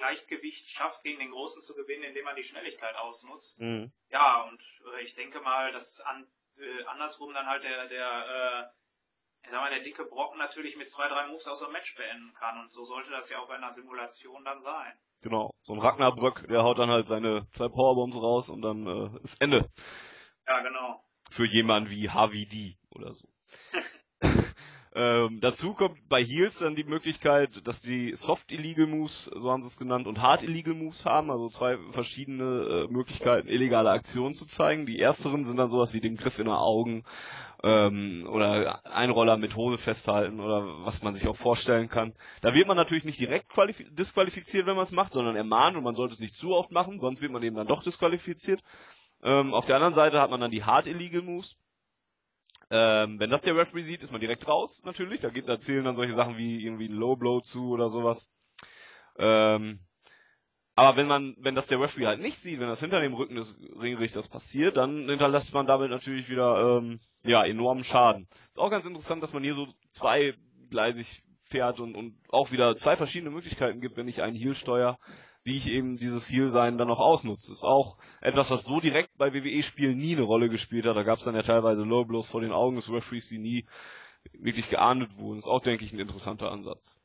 Leichtgewicht schafft, gegen den Großen zu gewinnen, indem man die Schnelligkeit ausnutzt. Mhm. Ja, und äh, ich denke mal, dass an äh, andersrum dann halt der, der, äh, sag mal, der dicke Brocken natürlich mit zwei, drei Moves aus dem Match beenden kann. Und so sollte das ja auch bei einer Simulation dann sein. Genau, so ein Ragnarbrück, der haut dann halt seine zwei Powerbombs raus und dann äh, ist Ende. Ja, genau. Für jemanden wie HVD oder so. Ähm, dazu kommt bei Heels dann die Möglichkeit, dass die Soft Illegal Moves, so haben sie es genannt, und Hard Illegal Moves haben, also zwei verschiedene äh, Möglichkeiten, illegale Aktionen zu zeigen. Die ersteren sind dann sowas wie den Griff in den Augen ähm, oder Einroller mit Hose festhalten oder was man sich auch vorstellen kann. Da wird man natürlich nicht direkt disqualifiziert, wenn man es macht, sondern ermahnt und man sollte es nicht zu oft machen, sonst wird man eben dann doch disqualifiziert. Ähm, auf der anderen Seite hat man dann die Hard Illegal Moves ähm, wenn das der Referee sieht, ist man direkt raus, natürlich. Da, geht, da zählen dann solche Sachen wie irgendwie ein Low Blow zu oder sowas. Ähm, aber wenn man, wenn das der Referee halt nicht sieht, wenn das hinter dem Rücken des Ringrichters passiert, dann hinterlässt man damit natürlich wieder ähm, ja enormen Schaden. Ist auch ganz interessant, dass man hier so zweigleisig fährt und, und auch wieder zwei verschiedene Möglichkeiten gibt, wenn ich einen Heel steuere, wie ich eben dieses Heal-Sein dann noch ausnutze. Ist auch etwas, was so direkt bei WWE-Spielen nie eine Rolle gespielt hat. Da gab es dann ja teilweise Low Blows vor den Augen des Referees, die nie wirklich geahndet wurden. Ist auch, denke ich, ein interessanter Ansatz.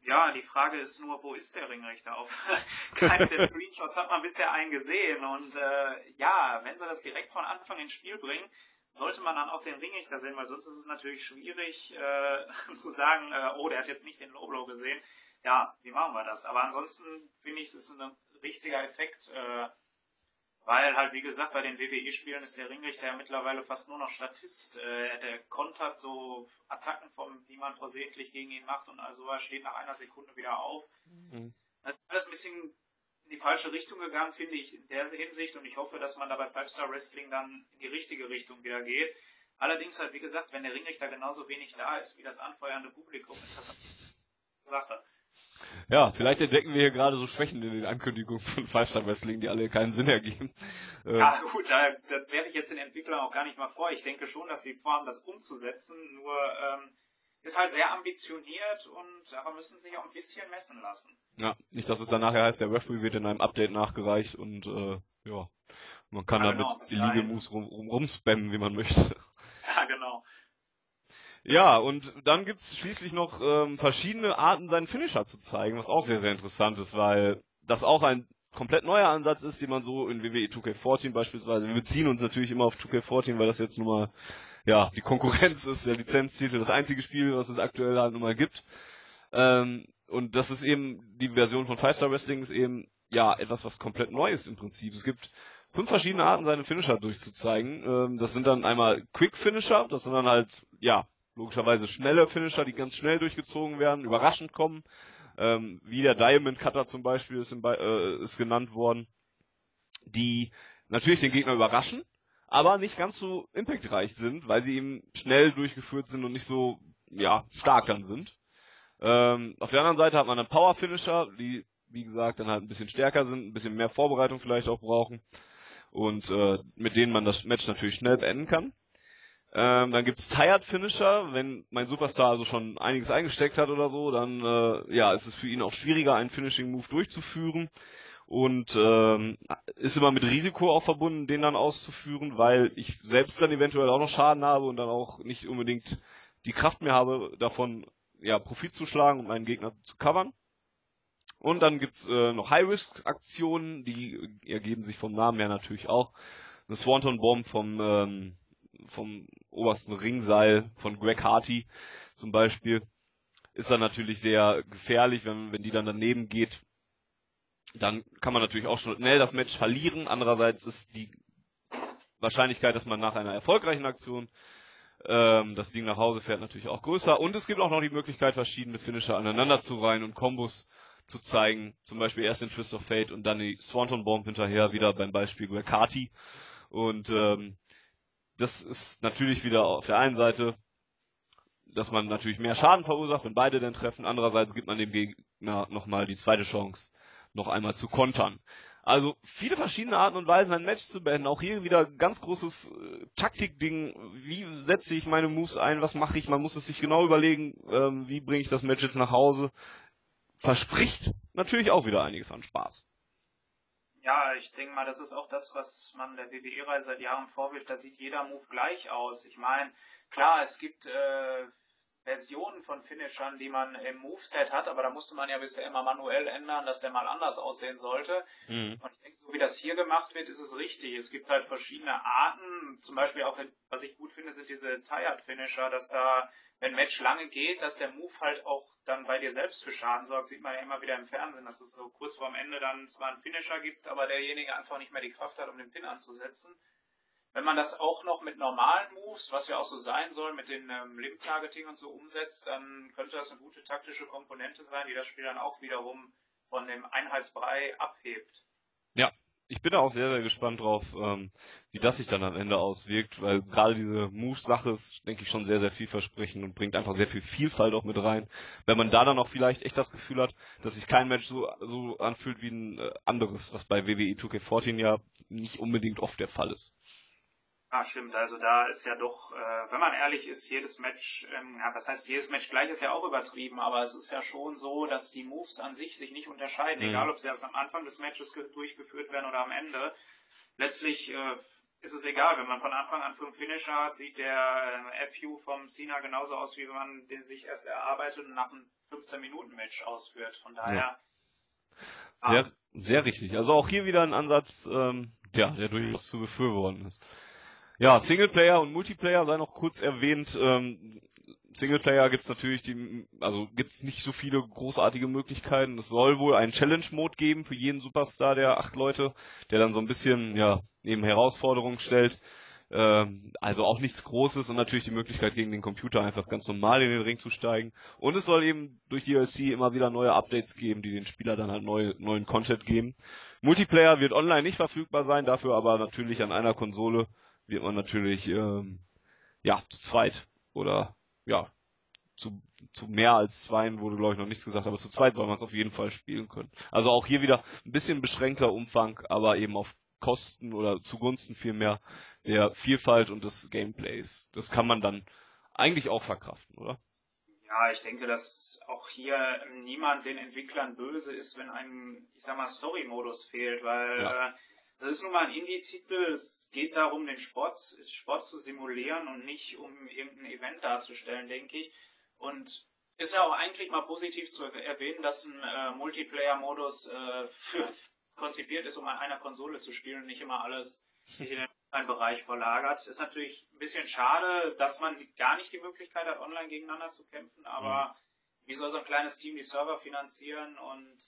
Ja, die Frage ist nur, wo ist der Ringrichter? Auf keinem der Screenshots hat man bisher einen gesehen. Und äh, ja, wenn sie das direkt von Anfang ins Spiel bringen, sollte man dann auch den Ringrichter sehen, weil sonst ist es natürlich schwierig äh, zu sagen, äh, oh, der hat jetzt nicht den Low Blow gesehen ja, wie machen wir das? Aber ansonsten finde ich, es ist ein richtiger Effekt, äh, weil halt, wie gesagt, bei den WWE-Spielen ist der Ringrichter ja mittlerweile fast nur noch Statist. Äh, der kontert so Attacken, vom, die man versehentlich gegen ihn macht und also was steht nach einer Sekunde wieder auf. Mhm. Das ist alles ein bisschen in die falsche Richtung gegangen, finde ich in der Hinsicht und ich hoffe, dass man da bei Star Wrestling dann in die richtige Richtung wieder geht. Allerdings halt, wie gesagt, wenn der Ringrichter genauso wenig da ist wie das anfeuernde Publikum, ist das eine Sache. Ja, vielleicht entdecken wir hier gerade so Schwächen in den Ankündigungen von Five Star Wrestling, die alle keinen Sinn ergeben. Ähm, ja, gut, da, da wäre ich jetzt den Entwicklern auch gar nicht mal vor. Ich denke schon, dass sie vorhaben, das umzusetzen, nur ähm, ist halt sehr ambitioniert und daran müssen sich auch ein bisschen messen lassen. Ja, nicht, dass es dann nachher heißt, der Referee wird in einem Update nachgereicht und äh, ja, man kann ja, damit genau, Illegal Moves rum, rum, rumspammen, wie man möchte. Ja, genau. Ja, und dann gibt's schließlich noch ähm, verschiedene Arten, seinen Finisher zu zeigen, was auch sehr, sehr interessant ist, weil das auch ein komplett neuer Ansatz ist, den man so in WWE 2K14 beispielsweise, wir beziehen uns natürlich immer auf 2K14, weil das jetzt nun mal, ja, die Konkurrenz ist, der Lizenztitel, das einzige Spiel, was es aktuell halt nun mal gibt. Ähm, und das ist eben, die Version von Five Star Wrestling ist eben, ja, etwas, was komplett neu ist im Prinzip. Es gibt fünf verschiedene Arten, seine Finisher durchzuzeigen. Ähm, das sind dann einmal Quick Finisher, das sind dann halt, ja, logischerweise schnelle Finisher, die ganz schnell durchgezogen werden, überraschend kommen. Ähm, wie der Diamond Cutter zum Beispiel ist, in, äh, ist genannt worden, die natürlich den Gegner überraschen, aber nicht ganz so impactreich sind, weil sie eben schnell durchgeführt sind und nicht so ja stark dann sind. Ähm, auf der anderen Seite hat man dann Power Finisher, die wie gesagt dann halt ein bisschen stärker sind, ein bisschen mehr Vorbereitung vielleicht auch brauchen und äh, mit denen man das Match natürlich schnell beenden kann. Ähm, dann gibt's Tired Finisher, wenn mein Superstar also schon einiges eingesteckt hat oder so, dann äh, ja, ist es für ihn auch schwieriger, einen Finishing Move durchzuführen und ähm, ist immer mit Risiko auch verbunden, den dann auszuführen, weil ich selbst dann eventuell auch noch Schaden habe und dann auch nicht unbedingt die Kraft mehr habe, davon ja Profit zu schlagen und meinen Gegner zu covern. Und dann gibt's äh, noch High-Risk-Aktionen, die ergeben sich vom Namen her natürlich auch. Eine Swanton Bomb vom ähm, vom obersten Ringseil von Greg Harty zum Beispiel, ist dann natürlich sehr gefährlich, wenn, wenn die dann daneben geht. Dann kann man natürlich auch schnell das Match verlieren. Andererseits ist die Wahrscheinlichkeit, dass man nach einer erfolgreichen Aktion ähm, das Ding nach Hause fährt, natürlich auch größer. Und es gibt auch noch die Möglichkeit, verschiedene Finisher aneinander zu reihen und Kombos zu zeigen. Zum Beispiel erst den Twist of Fate und dann die Swanton Bomb hinterher, wieder beim Beispiel Greg Harty. Und ähm, das ist natürlich wieder auf der einen Seite, dass man natürlich mehr Schaden verursacht, wenn beide dann treffen. Andererseits gibt man dem Gegner nochmal die zweite Chance, noch einmal zu kontern. Also viele verschiedene Arten und Weisen, ein Match zu beenden. Auch hier wieder ganz großes äh, Taktikding. Wie setze ich meine Moves ein? Was mache ich? Man muss es sich genau überlegen, ähm, wie bringe ich das Match jetzt nach Hause. Verspricht natürlich auch wieder einiges an Spaß. Ja, ich denke mal, das ist auch das, was man der WWE-Reihe seit Jahren vorwirft. Da sieht jeder Move gleich aus. Ich meine, klar, es gibt äh, Versionen von Finishern, die man im Moveset hat, aber da musste man ja bisher immer manuell ändern, dass der mal anders aussehen sollte. Mhm. Und ich denke, so wie das gemacht wird, ist es richtig. Es gibt halt verschiedene Arten. Zum Beispiel auch, was ich gut finde, sind diese Tired Finisher, dass da wenn Match lange geht, dass der Move halt auch dann bei dir selbst für Schaden sorgt, sieht man ja immer wieder im Fernsehen, dass es so kurz vorm Ende dann zwar einen Finisher gibt, aber derjenige einfach nicht mehr die Kraft hat, um den Pin anzusetzen. Wenn man das auch noch mit normalen Moves, was ja auch so sein soll, mit den ähm, Limb-Targeting und so umsetzt, dann könnte das eine gute taktische Komponente sein, die das Spiel dann auch wiederum von dem Einheitsbrei abhebt. Ja, ich bin da auch sehr, sehr gespannt drauf, ähm, wie das sich dann am Ende auswirkt, weil gerade diese Move-Sache ist, denke ich, schon sehr, sehr vielversprechend und bringt einfach sehr viel Vielfalt auch mit rein. Wenn man da dann auch vielleicht echt das Gefühl hat, dass sich kein Match so, so anfühlt wie ein äh, anderes, was bei WWE 2K14 ja nicht unbedingt oft der Fall ist. Ah, stimmt. Also da ist ja doch, äh, wenn man ehrlich ist, jedes Match, ähm, ja, was heißt jedes Match gleich ist ja auch übertrieben, aber es ist ja schon so, dass die Moves an sich sich nicht unterscheiden, mhm. egal ob sie jetzt am Anfang des Matches durchgeführt werden oder am Ende. Letztlich äh, ist es egal, wenn man von Anfang an fünf Finisher hat, sieht der äh, FU vom Cena genauso aus, wie wenn man den sich erst erarbeitet und nach einem 15-Minuten-Match ausführt. Von daher. Ja. Sehr, ah. sehr richtig. Also auch hier wieder ein Ansatz, ähm, ja, der durchaus zu befürworten ist. Ja, Singleplayer und Multiplayer sei noch kurz erwähnt. Ähm, Singleplayer gibt's natürlich die, also gibt's nicht so viele großartige Möglichkeiten. Es soll wohl einen Challenge-Mode geben für jeden Superstar der acht Leute, der dann so ein bisschen, ja, eben Herausforderungen stellt. Ähm, also auch nichts Großes und natürlich die Möglichkeit gegen den Computer einfach ganz normal in den Ring zu steigen. Und es soll eben durch DLC immer wieder neue Updates geben, die den Spieler dann halt neue, neuen Content geben. Multiplayer wird online nicht verfügbar sein, dafür aber natürlich an einer Konsole wird man natürlich ähm, ja zu zweit oder ja zu, zu mehr als zweien wurde glaube ich noch nichts gesagt, aber zu zweit soll man es auf jeden Fall spielen können. Also auch hier wieder ein bisschen beschränkter Umfang, aber eben auf Kosten oder zugunsten vielmehr der Vielfalt und des Gameplays. Das kann man dann eigentlich auch verkraften, oder? Ja, ich denke, dass auch hier niemand den Entwicklern böse ist, wenn ein, ich sag mal, Story-Modus fehlt, weil ja. äh, das ist nun mal ein Indie-Titel, es geht darum, den Sport, Sport zu simulieren und nicht um irgendein Event darzustellen, denke ich. Und ist ja auch eigentlich mal positiv zu erwähnen, dass ein äh, Multiplayer-Modus äh, für konzipiert ist, um an einer Konsole zu spielen und nicht immer alles in den Online-Bereich verlagert. Ist natürlich ein bisschen schade, dass man gar nicht die Möglichkeit hat, online gegeneinander zu kämpfen, aber mhm. wie soll so ein kleines Team die Server finanzieren und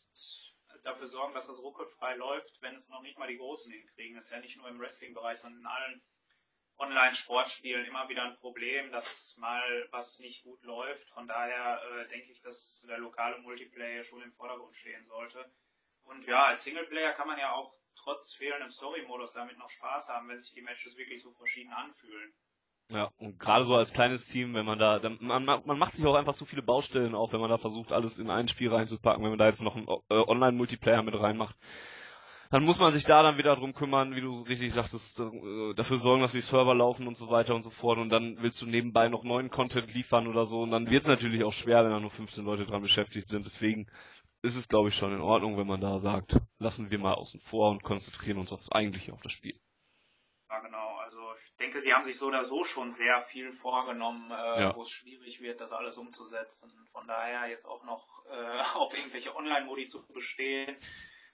dafür sorgen, dass das ruckelfrei läuft, wenn es noch nicht mal die Großen hinkriegen. Das ist ja nicht nur im Wrestling-Bereich, sondern in allen Online-Sportspielen immer wieder ein Problem, dass mal was nicht gut läuft. Von daher äh, denke ich, dass der lokale Multiplayer schon im Vordergrund stehen sollte. Und ja, als Singleplayer kann man ja auch trotz fehlendem Story-Modus damit noch Spaß haben, wenn sich die Matches wirklich so verschieden anfühlen. Ja, und gerade so als kleines Team, wenn man da, man, man macht sich auch einfach zu viele Baustellen auf, wenn man da versucht, alles in ein Spiel reinzupacken, wenn man da jetzt noch einen äh, Online-Multiplayer mit reinmacht. Dann muss man sich da dann wieder drum kümmern, wie du richtig sagtest, äh, dafür sorgen, dass die Server laufen und so weiter und so fort. Und dann willst du nebenbei noch neuen Content liefern oder so. Und dann wird es natürlich auch schwer, wenn da nur 15 Leute dran beschäftigt sind. Deswegen ist es, glaube ich, schon in Ordnung, wenn man da sagt, lassen wir mal außen vor und konzentrieren uns aufs eigentliche, auf das Spiel. Ja, genau. Ich denke, die haben sich so oder so schon sehr viel vorgenommen, äh, ja. wo es schwierig wird, das alles umzusetzen. Von daher jetzt auch noch äh, auf irgendwelche Online-Modi zu bestehen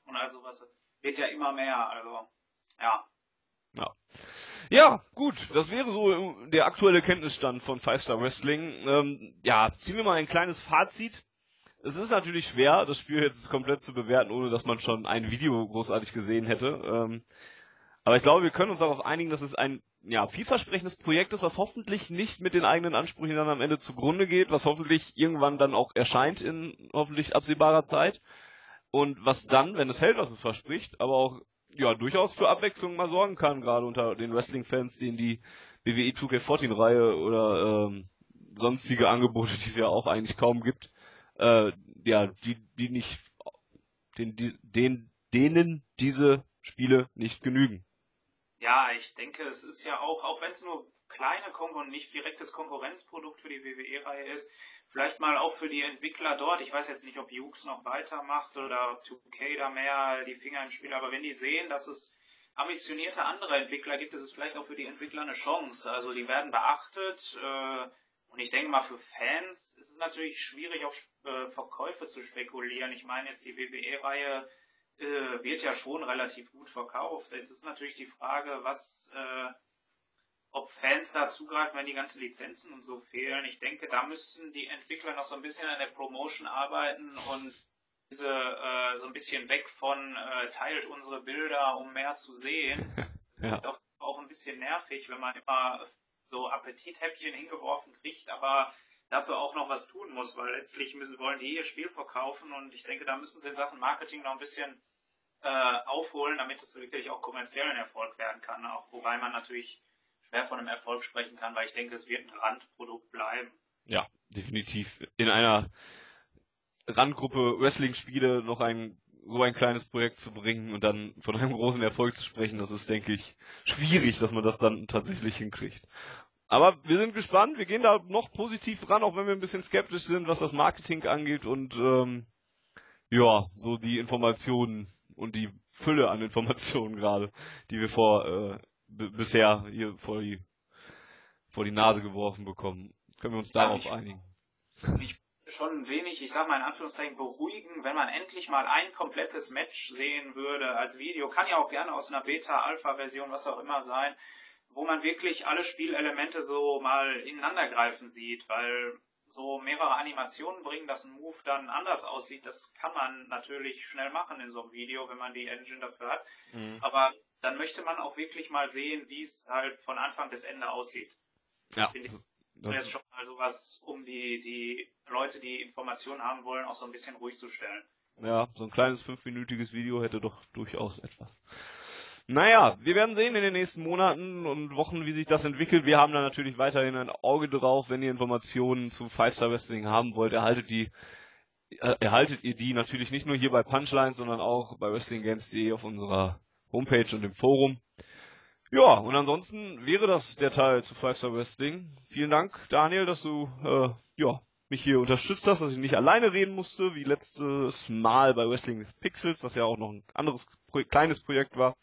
und also was wird ja immer mehr. Also ja. Ja. Ja, gut, das wäre so der aktuelle Kenntnisstand von Five Star Wrestling. Ähm, ja, ziehen wir mal ein kleines Fazit es ist natürlich schwer, das Spiel jetzt komplett zu bewerten, ohne dass man schon ein Video großartig gesehen hätte. Ähm, aber ich glaube, wir können uns darauf einigen, dass es ein ja, vielversprechendes Projekt ist, was hoffentlich nicht mit den eigenen Ansprüchen dann am Ende zugrunde geht, was hoffentlich irgendwann dann auch erscheint in hoffentlich absehbarer Zeit. Und was dann, wenn es hält, was es verspricht, aber auch ja durchaus für Abwechslung mal sorgen kann, gerade unter den Wrestling-Fans, denen die WWE 2K14-Reihe oder ähm, sonstige Angebote, die es ja auch eigentlich kaum gibt, äh, ja, die, die nicht, den, die, den, denen diese Spiele nicht genügen. Ja, ich denke, es ist ja auch, auch wenn es nur kleine Konkurrenz, nicht direktes Konkurrenzprodukt für die WWE-Reihe ist, vielleicht mal auch für die Entwickler dort. Ich weiß jetzt nicht, ob Jux noch weitermacht oder 2K da mehr die Finger im Spiel, aber wenn die sehen, dass es ambitionierte andere Entwickler gibt, ist es vielleicht auch für die Entwickler eine Chance. Also die werden beachtet, äh, und ich denke mal, für Fans ist es natürlich schwierig, auf äh, Verkäufe zu spekulieren. Ich meine, jetzt die WWE-Reihe äh, wird ja schon relativ gut verkauft. Jetzt ist natürlich die Frage, was, äh, ob Fans da zugreifen, wenn die ganzen Lizenzen und so fehlen. Ich denke, da müssen die Entwickler noch so ein bisschen an der Promotion arbeiten und diese äh, so ein bisschen weg von äh, teilt unsere Bilder, um mehr zu sehen. ja. Auch, auch ein bisschen nervig, wenn man immer so Appetithäppchen hingeworfen kriegt, aber dafür auch noch was tun muss, weil letztlich müssen, wollen die ihr Spiel verkaufen und ich denke, da müssen sie in Sachen Marketing noch ein bisschen äh, aufholen, damit es wirklich auch kommerziell ein Erfolg werden kann. Auch wobei man natürlich schwer von einem Erfolg sprechen kann, weil ich denke, es wird ein Randprodukt bleiben. Ja, definitiv. In einer Randgruppe Wrestling-Spiele noch ein so ein kleines Projekt zu bringen und dann von einem großen Erfolg zu sprechen, das ist, denke ich, schwierig, dass man das dann tatsächlich hinkriegt. Aber wir sind gespannt, wir gehen da noch positiv ran, auch wenn wir ein bisschen skeptisch sind, was das Marketing angeht und ähm, ja, so die Informationen und die Fülle an Informationen gerade, die wir vor äh, bisher hier vor die vor die Nase geworfen bekommen. Können wir uns darauf ich, einigen? Ich schon ein wenig, ich sag mal in Anführungszeichen, beruhigen, wenn man endlich mal ein komplettes Match sehen würde als Video. Kann ja auch gerne aus einer Beta-Alpha-Version, was auch immer sein, wo man wirklich alle Spielelemente so mal ineinander greifen sieht, weil so mehrere Animationen bringen, dass ein Move dann anders aussieht, das kann man natürlich schnell machen in so einem Video, wenn man die Engine dafür hat. Mhm. Aber dann möchte man auch wirklich mal sehen, wie es halt von Anfang bis Ende aussieht. Ja. Finde ich das ist schon mal sowas, um die, die Leute, die Informationen haben wollen, auch so ein bisschen ruhig zu stellen. Ja, so ein kleines fünfminütiges Video hätte doch durchaus etwas. Naja, wir werden sehen in den nächsten Monaten und Wochen, wie sich das entwickelt. Wir haben da natürlich weiterhin ein Auge drauf. Wenn ihr Informationen zu Five Star Wrestling haben wollt, erhaltet die, äh, erhaltet ihr die natürlich nicht nur hier bei Punchlines, sondern auch bei WrestlingGames.de auf unserer Homepage und im Forum. Ja, und ansonsten wäre das der Teil zu Five Star Wrestling. Vielen Dank, Daniel, dass du äh, ja, mich hier unterstützt hast, dass ich nicht alleine reden musste, wie letztes Mal bei Wrestling with Pixels, was ja auch noch ein anderes kleines Projekt war.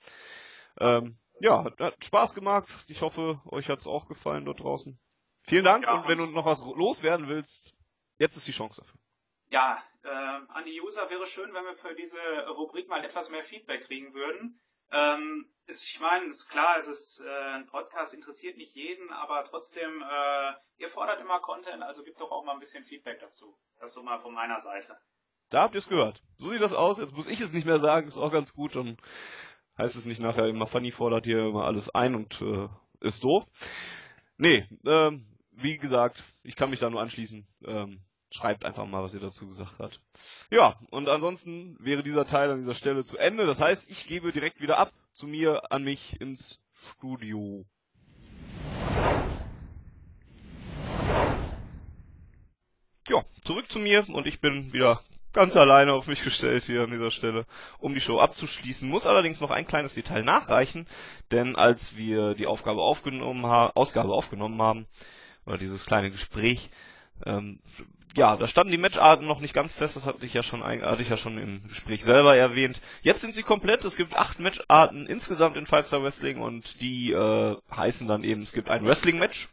Ähm, ja, hat, hat Spaß gemacht. Ich hoffe, euch hat's auch gefallen dort draußen. Vielen Dank ja, und wenn du noch was loswerden willst, jetzt ist die Chance dafür. Ja, äh, an die User wäre schön, wenn wir für diese Rubrik mal etwas mehr Feedback kriegen würden. Ähm, ist, ich meine, ist klar, es ist äh, ein Podcast, interessiert nicht jeden, aber trotzdem, äh, ihr fordert immer Content, also gibt doch auch mal ein bisschen Feedback dazu. Das so mal von meiner Seite. Da habt ihr es gehört. So sieht das aus. Jetzt muss ich es nicht mehr sagen, ist auch ganz gut. Dann heißt es nicht nachher immer, Fanny fordert hier immer alles ein und äh, ist doof. Nee, ähm, wie gesagt, ich kann mich da nur anschließen. Ähm, schreibt einfach mal, was ihr dazu gesagt habt. Ja, und ansonsten wäre dieser Teil an dieser Stelle zu Ende. Das heißt, ich gebe direkt wieder ab zu mir, an mich ins Studio. Ja, zurück zu mir und ich bin wieder ganz alleine auf mich gestellt hier an dieser Stelle, um die Show abzuschließen. Muss allerdings noch ein kleines Detail nachreichen, denn als wir die Aufgabe aufgenommen haben, Ausgabe aufgenommen haben, oder dieses kleine Gespräch, ähm, ja, da standen die Matcharten noch nicht ganz fest, das hatte ich ja schon, hatte ich ja schon im Gespräch selber erwähnt. Jetzt sind sie komplett, es gibt acht Matcharten insgesamt in Five Star Wrestling und die äh, heißen dann eben, es gibt ein Wrestling-Match,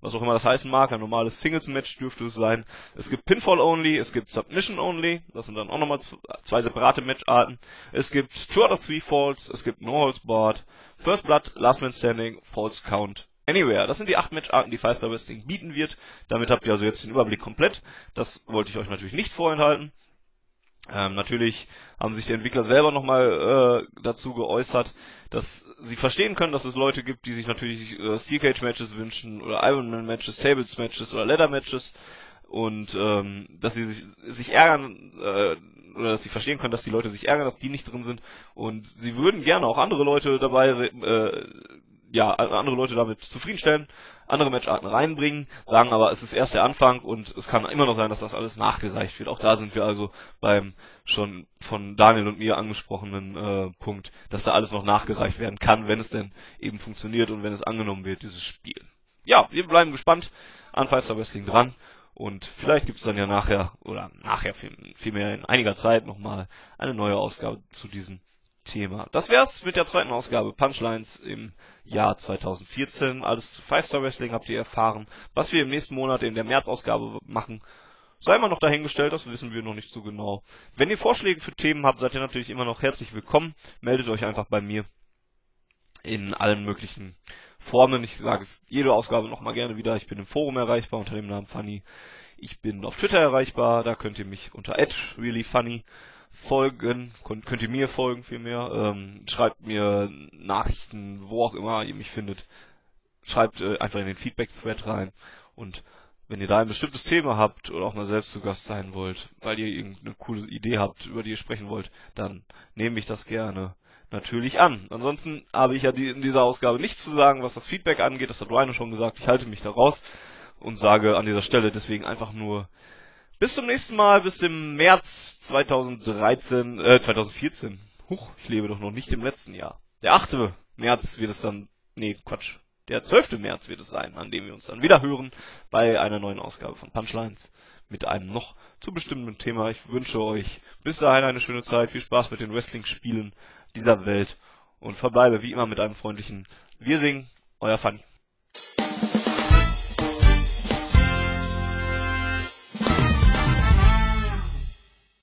was auch immer das heißen mag, ein normales Singles-Match dürfte es sein. Es gibt Pinfall-Only, es gibt Submission-Only, das sind dann auch nochmal zwei separate Matcharten. Es gibt Two out of Three Falls, es gibt No Holds Barred, First Blood, Last Man Standing, Falls Count Anywhere. Das sind die acht Matcharten, die Five Wrestling bieten wird. Damit habt ihr also jetzt den Überblick komplett. Das wollte ich euch natürlich nicht vorenthalten. Ähm, natürlich haben sich die Entwickler selber nochmal äh, dazu geäußert, dass sie verstehen können, dass es Leute gibt, die sich natürlich äh, Steel Cage Matches wünschen oder Ironman Matches, Tables Matches oder Leather Matches und ähm, dass sie sich, sich ärgern äh, oder dass sie verstehen können, dass die Leute sich ärgern, dass die nicht drin sind und sie würden gerne auch andere Leute dabei äh, ja, andere Leute damit zufriedenstellen, andere Matcharten reinbringen, sagen aber, es ist erst der Anfang und es kann immer noch sein, dass das alles nachgereicht wird. Auch da sind wir also beim schon von Daniel und mir angesprochenen äh, Punkt, dass da alles noch nachgereicht werden kann, wenn es denn eben funktioniert und wenn es angenommen wird, dieses Spiel. Ja, wir bleiben gespannt an Star Wrestling dran. Und vielleicht gibt es dann ja nachher, oder nachher vielmehr in einiger Zeit nochmal eine neue Ausgabe zu diesem Thema. Das wär's mit der zweiten Ausgabe Punchlines im Jahr 2014. Alles zu Five Star Wrestling habt ihr erfahren. Was wir im nächsten Monat in der März-Ausgabe machen, sei mal noch dahingestellt, das wissen wir noch nicht so genau. Wenn ihr Vorschläge für Themen habt, seid ihr natürlich immer noch herzlich willkommen. Meldet euch einfach bei mir in allen möglichen Formen. Ich sage es jede Ausgabe nochmal gerne wieder. Ich bin im Forum erreichbar unter dem Namen Funny. Ich bin auf Twitter erreichbar, da könnt ihr mich unter reallyfunny folgen, könnt, könnt ihr mir folgen vielmehr, ähm, schreibt mir Nachrichten, wo auch immer ihr mich findet, schreibt äh, einfach in den Feedback-Thread rein. Und wenn ihr da ein bestimmtes Thema habt oder auch mal selbst zu Gast sein wollt, weil ihr irgendeine coole Idee habt, über die ihr sprechen wollt, dann nehme ich das gerne natürlich an. Ansonsten habe ich ja die, in dieser Ausgabe nichts zu sagen, was das Feedback angeht, das hat Ryan schon gesagt, ich halte mich da raus und sage an dieser Stelle deswegen einfach nur bis zum nächsten Mal, bis im März 2013, äh, 2014. Huch, ich lebe doch noch nicht im letzten Jahr. Der 8. März wird es dann, nee, Quatsch. Der 12. März wird es sein, an dem wir uns dann wieder hören bei einer neuen Ausgabe von Punchlines mit einem noch zu bestimmten Thema. Ich wünsche euch bis dahin eine schöne Zeit, viel Spaß mit den Wrestling-Spielen dieser Welt und verbleibe wie immer mit einem freundlichen Wir singen, euer Fanny.